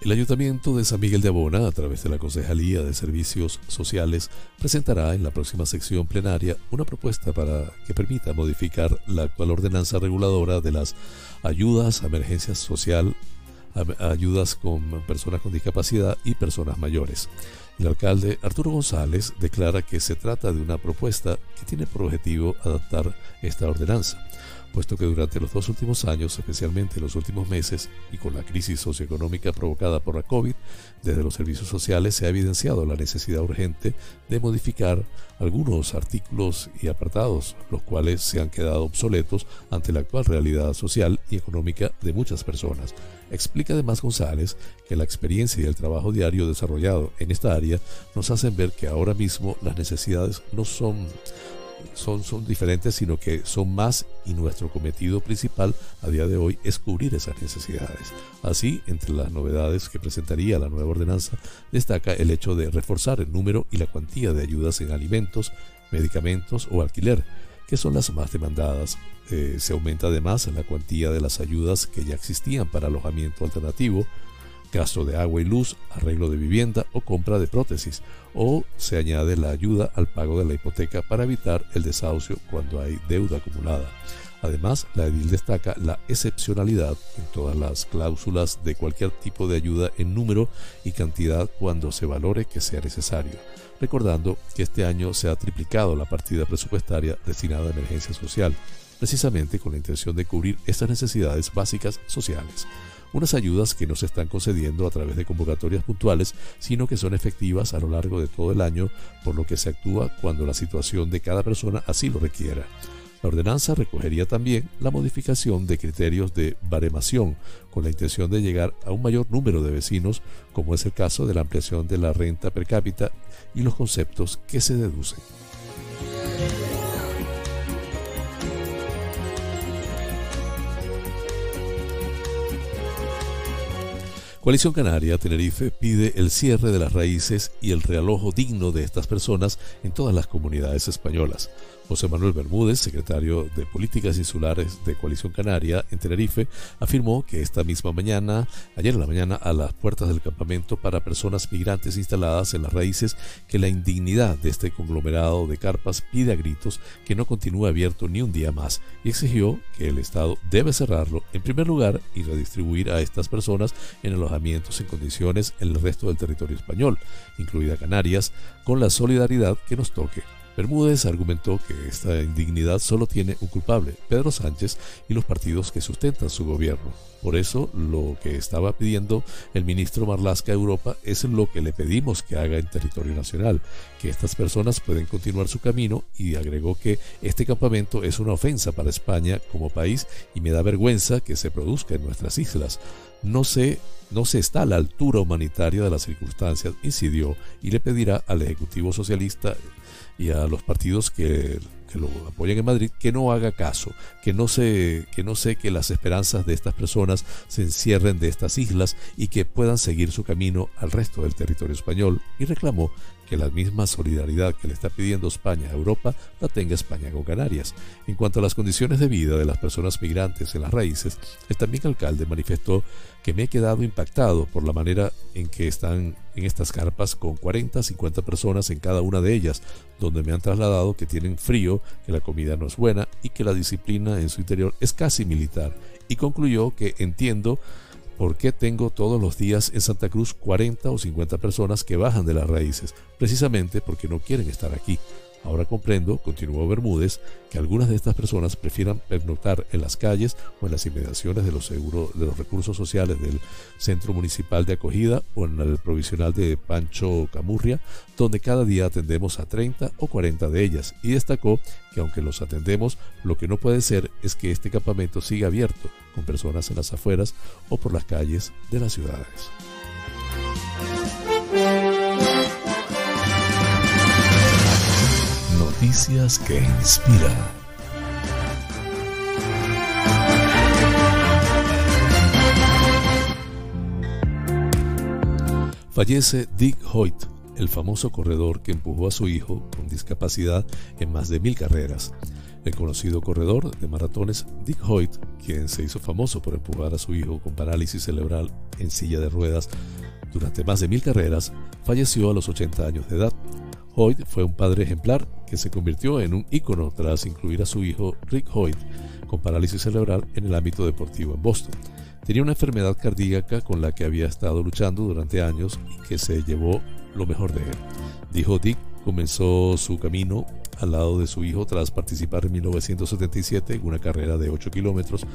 El Ayuntamiento de San Miguel de Abona, a través de la Concejalía de Servicios Sociales, presentará en la próxima sección plenaria una propuesta para que permita modificar la actual ordenanza reguladora de las ayudas a emergencia social, ayudas con personas con discapacidad y personas mayores. El alcalde Arturo González declara que se trata de una propuesta que tiene por objetivo adaptar esta ordenanza puesto que durante los dos últimos años, especialmente los últimos meses, y con la crisis socioeconómica provocada por la COVID, desde los servicios sociales se ha evidenciado la necesidad urgente de modificar algunos artículos y apartados, los cuales se han quedado obsoletos ante la actual realidad social y económica de muchas personas. Explica además González que la experiencia y el trabajo diario desarrollado en esta área nos hacen ver que ahora mismo las necesidades no son son, diferentes, sino que son más y nuestro cometido principal a día de hoy es cubrir esas necesidades. Así, entre las novedades que presentaría la nueva ordenanza, destaca el hecho de reforzar el número y la cuantía de ayudas en alimentos, medicamentos o alquiler, que son las más demandadas. Eh, se aumenta además la cuantía de las ayudas que ya existían para alojamiento alternativo, gasto de agua y luz, arreglo de vivienda o compra de prótesis, o se añade la ayuda al pago de la hipoteca para evitar el desahucio cuando hay deuda acumulada. Además, la edil destaca la excepcionalidad en todas las cláusulas de cualquier tipo de ayuda en número y cantidad cuando se valore que sea necesario, recordando que este año se ha triplicado la partida presupuestaria destinada a emergencia social, precisamente con la intención de cubrir estas necesidades básicas sociales unas ayudas que no se están concediendo a través de convocatorias puntuales, sino que son efectivas a lo largo de todo el año, por lo que se actúa cuando la situación de cada persona así lo requiera. La ordenanza recogería también la modificación de criterios de baremación, con la intención de llegar a un mayor número de vecinos, como es el caso de la ampliación de la renta per cápita y los conceptos que se deducen. Coalición Canaria Tenerife pide el cierre de las raíces y el realojo digno de estas personas en todas las comunidades españolas. José Manuel Bermúdez, secretario de Políticas Insulares de Coalición Canaria en Tenerife, afirmó que esta misma mañana, ayer en la mañana, a las puertas del campamento para personas migrantes instaladas en las raíces, que la indignidad de este conglomerado de carpas pide a gritos que no continúe abierto ni un día más y exigió que el Estado debe cerrarlo en primer lugar y redistribuir a estas personas en alojamientos en condiciones en el resto del territorio español, incluida Canarias, con la solidaridad que nos toque. Bermúdez argumentó que esta indignidad solo tiene un culpable, Pedro Sánchez y los partidos que sustentan su gobierno. Por eso, lo que estaba pidiendo el ministro Marlasca a Europa es lo que le pedimos que haga en territorio nacional, que estas personas pueden continuar su camino y agregó que este campamento es una ofensa para España como país y me da vergüenza que se produzca en nuestras islas. No se, no se está a la altura humanitaria de las circunstancias, incidió, y le pedirá al Ejecutivo Socialista y a los partidos que, lo apoyan en Madrid que no haga caso, que no, se, que no sé que las esperanzas de estas personas se encierren de estas islas y que puedan seguir su camino al resto del territorio español y reclamó que la misma solidaridad que le está pidiendo España a Europa la tenga España con Canarias. En cuanto a las condiciones de vida de las personas migrantes en las raíces, el también alcalde manifestó que me he quedado impactado por la manera en que están en estas carpas con 40, 50 personas en cada una de ellas, donde me han trasladado que tienen frío, que la comida no es buena y que la disciplina en su interior es casi militar. Y concluyó que entiendo ¿Por qué tengo todos los días en Santa Cruz 40 o 50 personas que bajan de las raíces? Precisamente porque no quieren estar aquí. Ahora comprendo, continuó Bermúdez, que algunas de estas personas prefieran pernoctar en las calles o en las inmediaciones de los, de los recursos sociales del Centro Municipal de Acogida o en el provisional de Pancho Camurria, donde cada día atendemos a 30 o 40 de ellas, y destacó que aunque los atendemos, lo que no puede ser es que este campamento siga abierto, con personas en las afueras o por las calles de las ciudades. Noticias que inspira. Fallece Dick Hoyt, el famoso corredor que empujó a su hijo con discapacidad en más de mil carreras. El conocido corredor de maratones Dick Hoyt, quien se hizo famoso por empujar a su hijo con parálisis cerebral en silla de ruedas durante más de mil carreras, falleció a los 80 años de edad. Hoyt fue un padre ejemplar que se convirtió en un ícono tras incluir a su hijo Rick Hoyt con parálisis cerebral en el ámbito deportivo en Boston. Tenía una enfermedad cardíaca con la que había estado luchando durante años y que se llevó lo mejor de él. Dijo Dick, comenzó su camino al lado de su hijo tras participar en 1977 en una carrera de 8 kilómetros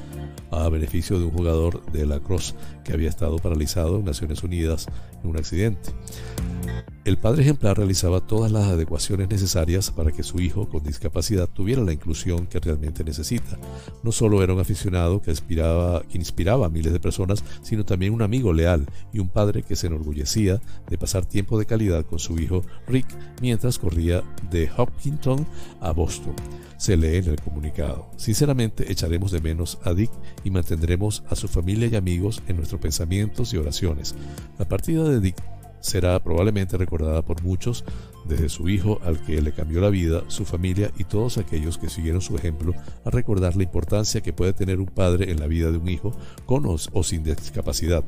a beneficio de un jugador de la Cross que había estado paralizado en Naciones Unidas en un accidente. El padre ejemplar realizaba todas las adecuaciones necesarias para que su hijo con discapacidad tuviera la inclusión que realmente necesita. No solo era un aficionado que inspiraba, a miles de personas, sino también un amigo leal y un padre que se enorgullecía de pasar tiempo de calidad con su hijo Rick mientras corría de Hopkinton a Boston. Se lee en el comunicado. Sinceramente echaremos de menos a Dick y mantendremos a su familia y amigos en nuestros pensamientos y oraciones. La partida de Dick será probablemente recordada por muchos, desde su hijo al que le cambió la vida, su familia y todos aquellos que siguieron su ejemplo, a recordar la importancia que puede tener un padre en la vida de un hijo con o, sin discapacidad.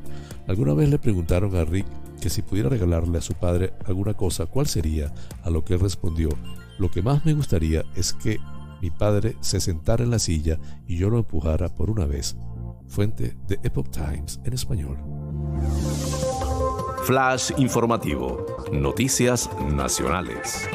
Alguna vez le preguntaron a Rick que si pudiera regalarle a su padre alguna cosa, ¿cuál sería? A lo que él respondió, lo que más me gustaría es que mi padre se sentara en la silla y yo lo empujara por una vez. Fuente de Epoch Times en español. Flash informativo. Noticias nacionales.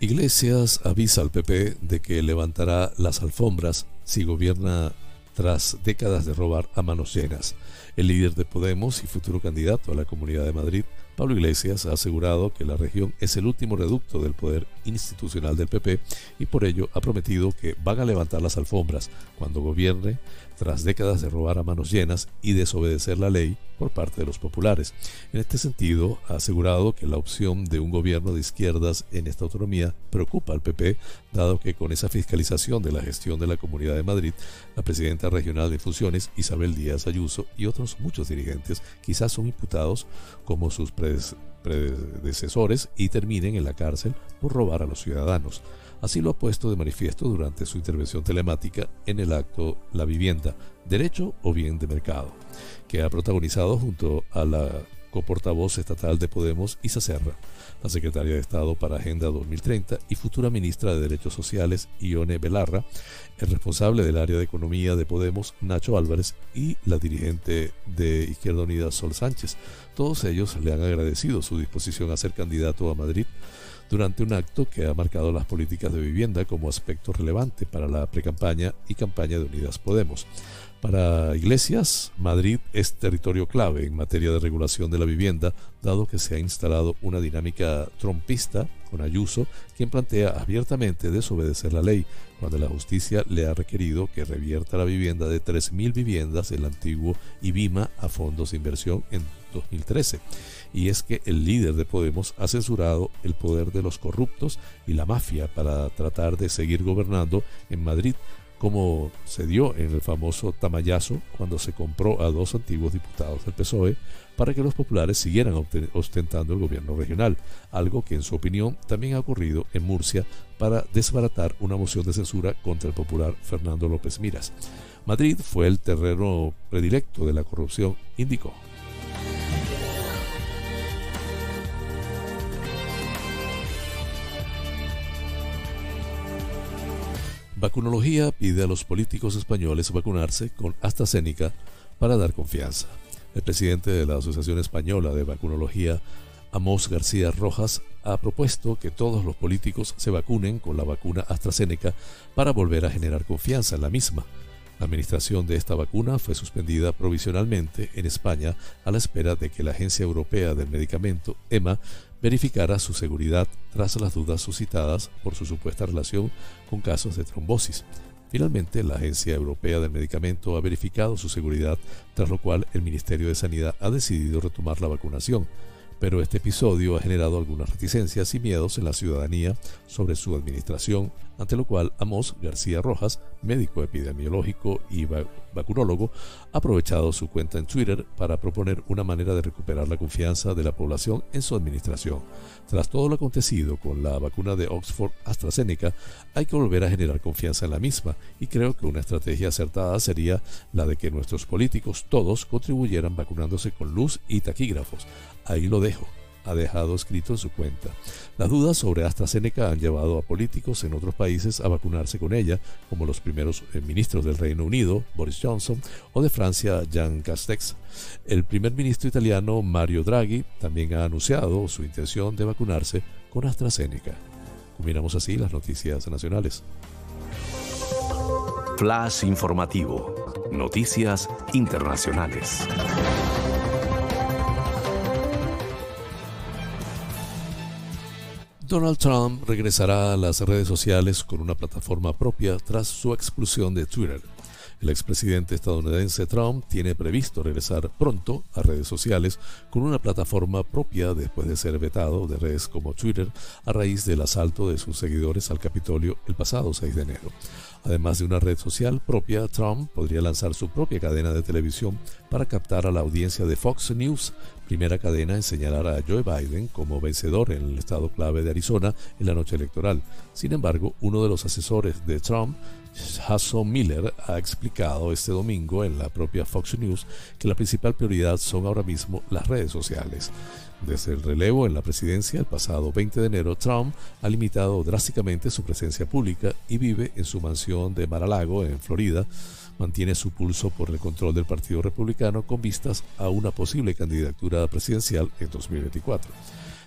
Iglesias avisa al PP de que levantará las alfombras si gobierna tras décadas de robar a manos llenas. El líder de Podemos y futuro candidato a la Comunidad de Madrid Pablo Iglesias ha asegurado que la región es el último reducto del poder institucional del PP y por ello ha prometido que van a levantar las alfombras cuando gobierne tras décadas de robar a manos llenas y desobedecer la ley por parte de los populares. En este sentido, ha asegurado que la opción de un gobierno de izquierdas en esta autonomía preocupa al PP, dado que con esa fiscalización de la gestión de la Comunidad de Madrid, la presidenta regional de funciones, Isabel Díaz Ayuso, y otros muchos dirigentes quizás son imputados como sus predecesores y terminen en la cárcel por robar a los ciudadanos. Así lo ha puesto de manifiesto durante su intervención telemática en el acto La vivienda, derecho o bien de mercado, que ha protagonizado junto a la coportavoz estatal de Podemos, Isa Serra, la secretaria de Estado para Agenda 2030 y futura ministra de Derechos Sociales, Ione Belarra, el responsable del área de Economía de Podemos, Nacho Álvarez, y la dirigente de Izquierda Unida, Sol Sánchez. Todos ellos le han agradecido su disposición a ser candidato a Madrid durante un acto que ha marcado las políticas de vivienda como aspecto relevante para la precampaña y campaña de Unidas Podemos. Para Iglesias, Madrid es territorio clave en materia de regulación de la vivienda, dado que se ha instalado una dinámica trompista con Ayuso, quien plantea abiertamente desobedecer la ley, cuando la justicia le ha requerido que revierta la vivienda de 3.000 viviendas del antiguo IBIMA a fondos de inversión en 2013 y es que el líder de Podemos ha censurado el poder de los corruptos y la mafia para tratar de seguir gobernando en Madrid, como se dio en el famoso Tamayazo cuando se compró a dos antiguos diputados del PSOE para que los populares siguieran ostentando el gobierno regional, algo que en su opinión también ha ocurrido en Murcia para desbaratar una moción de censura contra el popular Fernando López Miras. Madrid fue el terreno predilecto de la corrupción, indicó. Vacunología pide a los políticos españoles vacunarse con AstraZeneca para dar confianza. El presidente de la Asociación Española de Vacunología, Amos García Rojas, ha propuesto que todos los políticos se vacunen con la vacuna AstraZeneca para volver a generar confianza en la misma. La administración de esta vacuna fue suspendida provisionalmente en España a la espera de que la Agencia Europea del Medicamento, EMA, verificara su seguridad tras las dudas suscitadas por su supuesta relación con casos de trombosis. Finalmente, la Agencia Europea del Medicamento ha verificado su seguridad, tras lo cual el Ministerio de Sanidad ha decidido retomar la vacunación. Pero este episodio ha generado algunas reticencias y miedos en la ciudadanía sobre su administración, ante lo cual Amos García Rojas, médico epidemiológico y vacunólogo, ha aprovechado su cuenta en Twitter para proponer una manera de recuperar la confianza de la población en su administración. Tras todo lo acontecido con la vacuna de Oxford AstraZeneca, hay que volver a generar confianza en la misma y creo que una estrategia acertada sería la de que nuestros políticos todos contribuyeran vacunándose con luz y taquígrafos. Ahí lo dejo ha dejado escrito en su cuenta. Las dudas sobre AstraZeneca han llevado a políticos en otros países a vacunarse con ella, como los primeros eh, ministros del Reino Unido, Boris Johnson, o de Francia, Jean Castex. El primer ministro italiano, Mario Draghi, también ha anunciado su intención de vacunarse con AstraZeneca. Combinamos así las noticias nacionales. Flash informativo. Noticias internacionales. Donald Trump regresará a las redes sociales con una plataforma propia tras su expulsión de Twitter. El expresidente estadounidense Trump tiene previsto regresar pronto a redes sociales con una plataforma propia después de ser vetado de redes como Twitter a raíz del asalto de sus seguidores al Capitolio el pasado 6 de enero. Además de una red social propia, Trump podría lanzar su propia cadena de televisión para captar a la audiencia de Fox News, primera cadena en señalar a Joe Biden como vencedor en el estado clave de Arizona en la noche electoral. Sin embargo, uno de los asesores de Trump, Hassan Miller, ha explicado este domingo en la propia Fox News que la principal prioridad son ahora mismo las redes sociales. Desde el relevo en la presidencia el pasado 20 de enero, Trump ha limitado drásticamente su presencia pública y vive en su mansión de Mar-a-Lago, en Florida. Mantiene su pulso por el control del Partido Republicano con vistas a una posible candidatura presidencial en 2024.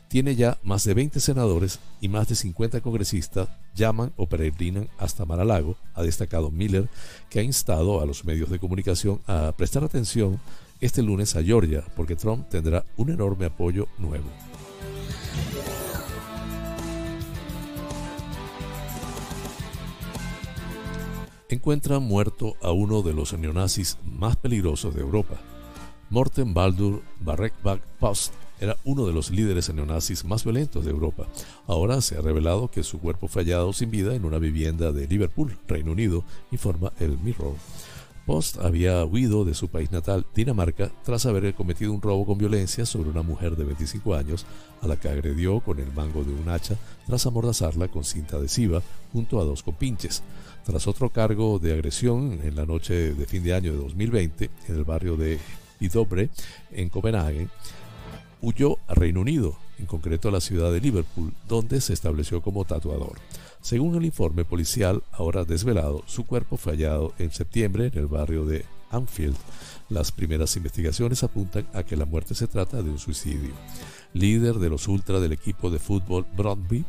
Tiene ya más de 20 senadores y más de 50 congresistas llaman o peregrinan hasta Mar-a-Lago, ha destacado Miller, que ha instado a los medios de comunicación a prestar atención este lunes a Georgia, porque Trump tendrá un enorme apoyo nuevo. Encuentran muerto a uno de los neonazis más peligrosos de Europa. Morten Baldur Barrekbak Post era uno de los líderes neonazis más violentos de Europa. Ahora se ha revelado que su cuerpo fue hallado sin vida en una vivienda de Liverpool, Reino Unido, informa el Mirror. Post había huido de su país natal, Dinamarca, tras haber cometido un robo con violencia sobre una mujer de 25 años, a la que agredió con el mango de un hacha tras amordazarla con cinta adhesiva junto a dos compinches. Tras otro cargo de agresión en la noche de fin de año de 2020 en el barrio de Idobre, en Copenhague, huyó a Reino Unido, en concreto a la ciudad de Liverpool, donde se estableció como tatuador. Según el informe policial, ahora desvelado, su cuerpo fue hallado en septiembre en el barrio de Anfield. Las primeras investigaciones apuntan a que la muerte se trata de un suicidio. Líder de los ultra del equipo de fútbol Brondby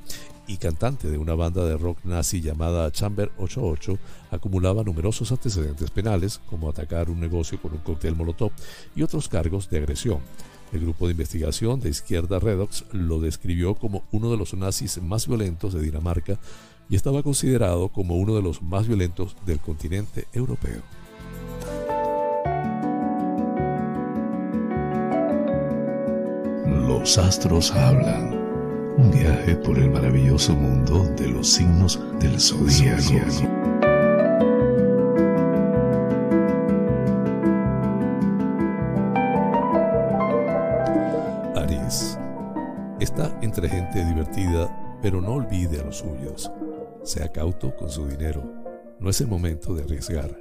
y cantante de una banda de rock nazi llamada Chamber 88, acumulaba numerosos antecedentes penales, como atacar un negocio con un cóctel molotov y otros cargos de agresión. El grupo de investigación de izquierda Redox lo describió como uno de los nazis más violentos de Dinamarca y estaba considerado como uno de los más violentos del continente europeo. Los astros hablan. Un viaje por el maravilloso mundo de los signos del zodiaco. Entre gente divertida, pero no olvide a los suyos. Sea cauto con su dinero. No es el momento de arriesgar.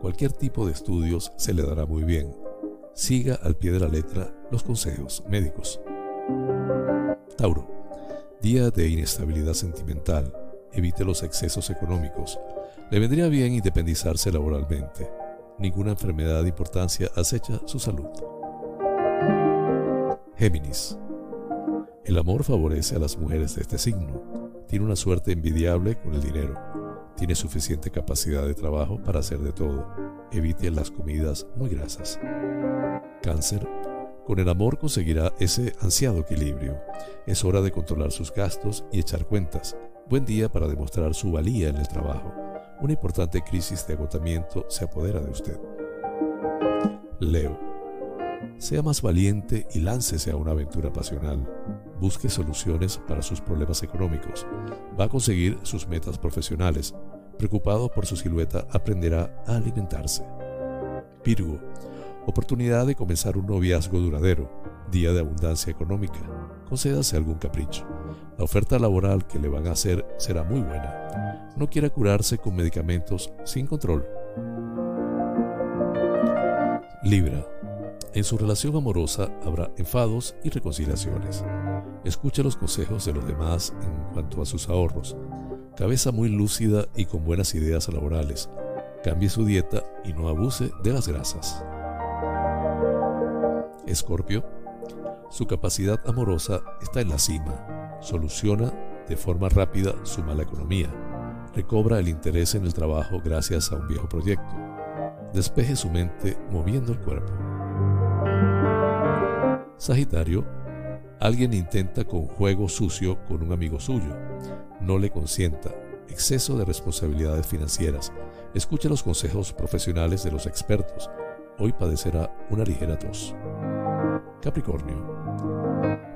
Cualquier tipo de estudios se le dará muy bien. Siga al pie de la letra los consejos médicos. Tauro. Día de inestabilidad sentimental. Evite los excesos económicos. Le vendría bien independizarse laboralmente. Ninguna enfermedad de importancia acecha su salud. Géminis. El amor favorece a las mujeres de este signo. Tiene una suerte envidiable con el dinero. Tiene suficiente capacidad de trabajo para hacer de todo. Evite las comidas muy grasas. Cáncer. Con el amor conseguirá ese ansiado equilibrio. Es hora de controlar sus gastos y echar cuentas. Buen día para demostrar su valía en el trabajo. Una importante crisis de agotamiento se apodera de usted. Leo. Sea más valiente y láncese a una aventura pasional. Busque soluciones para sus problemas económicos. Va a conseguir sus metas profesionales. Preocupado por su silueta, aprenderá a alimentarse. Virgo. Oportunidad de comenzar un noviazgo duradero. Día de abundancia económica. Concédase algún capricho. La oferta laboral que le van a hacer será muy buena. No quiera curarse con medicamentos sin control. Libra. En su relación amorosa habrá enfados y reconciliaciones. Escucha los consejos de los demás en cuanto a sus ahorros. Cabeza muy lúcida y con buenas ideas laborales. Cambie su dieta y no abuse de las grasas. Escorpio. Su capacidad amorosa está en la cima. Soluciona de forma rápida su mala economía. Recobra el interés en el trabajo gracias a un viejo proyecto. Despeje su mente moviendo el cuerpo. Sagitario, alguien intenta con juego sucio con un amigo suyo. No le consienta. Exceso de responsabilidades financieras. Escuche los consejos profesionales de los expertos. Hoy padecerá una ligera tos. Capricornio.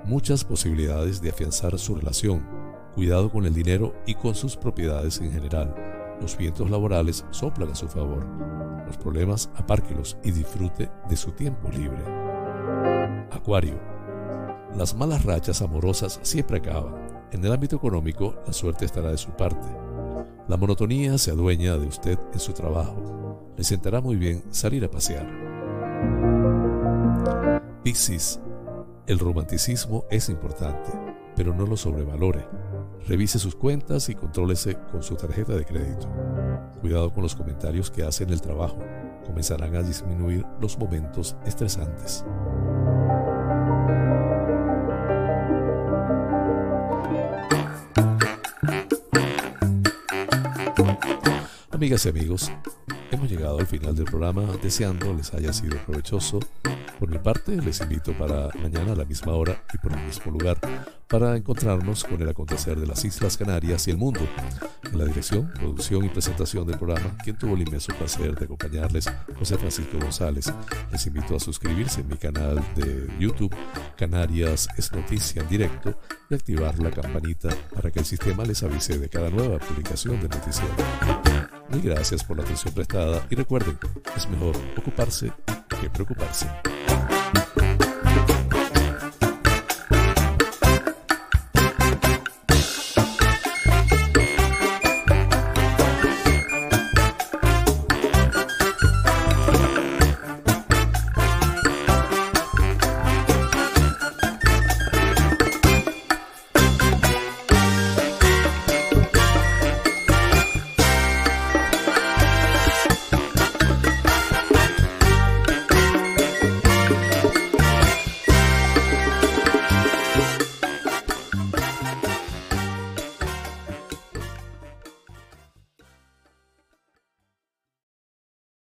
Muchas posibilidades de afianzar su relación. Cuidado con el dinero y con sus propiedades en general. Los vientos laborales soplan a su favor. Los problemas apárquelos y disfrute de su tiempo libre. Acuario. Las malas rachas amorosas siempre acaban. En el ámbito económico, la suerte estará de su parte. La monotonía se adueña de usted en su trabajo. Le sentará muy bien salir a pasear. Piscis. El romanticismo es importante, pero no lo sobrevalore. Revise sus cuentas y contrólese con su tarjeta de crédito. Cuidado con los comentarios que hace en el trabajo. Comenzarán a disminuir los momentos estresantes. Amigas y amigos, hemos llegado al final del programa deseando les haya sido provechoso. Por mi parte, les invito para mañana a la misma hora y por el mismo lugar para encontrarnos con el acontecer de las Islas Canarias y el mundo. En la dirección, producción y presentación del programa, quien tuvo el inmenso placer de acompañarles, José Francisco González. Les invito a suscribirse en mi canal de YouTube, Canarias es Noticia en Directo, y activar la campanita para que el sistema les avise de cada nueva publicación de noticiero. Mil gracias por la atención prestada y recuerden, es mejor ocuparse que preocuparse.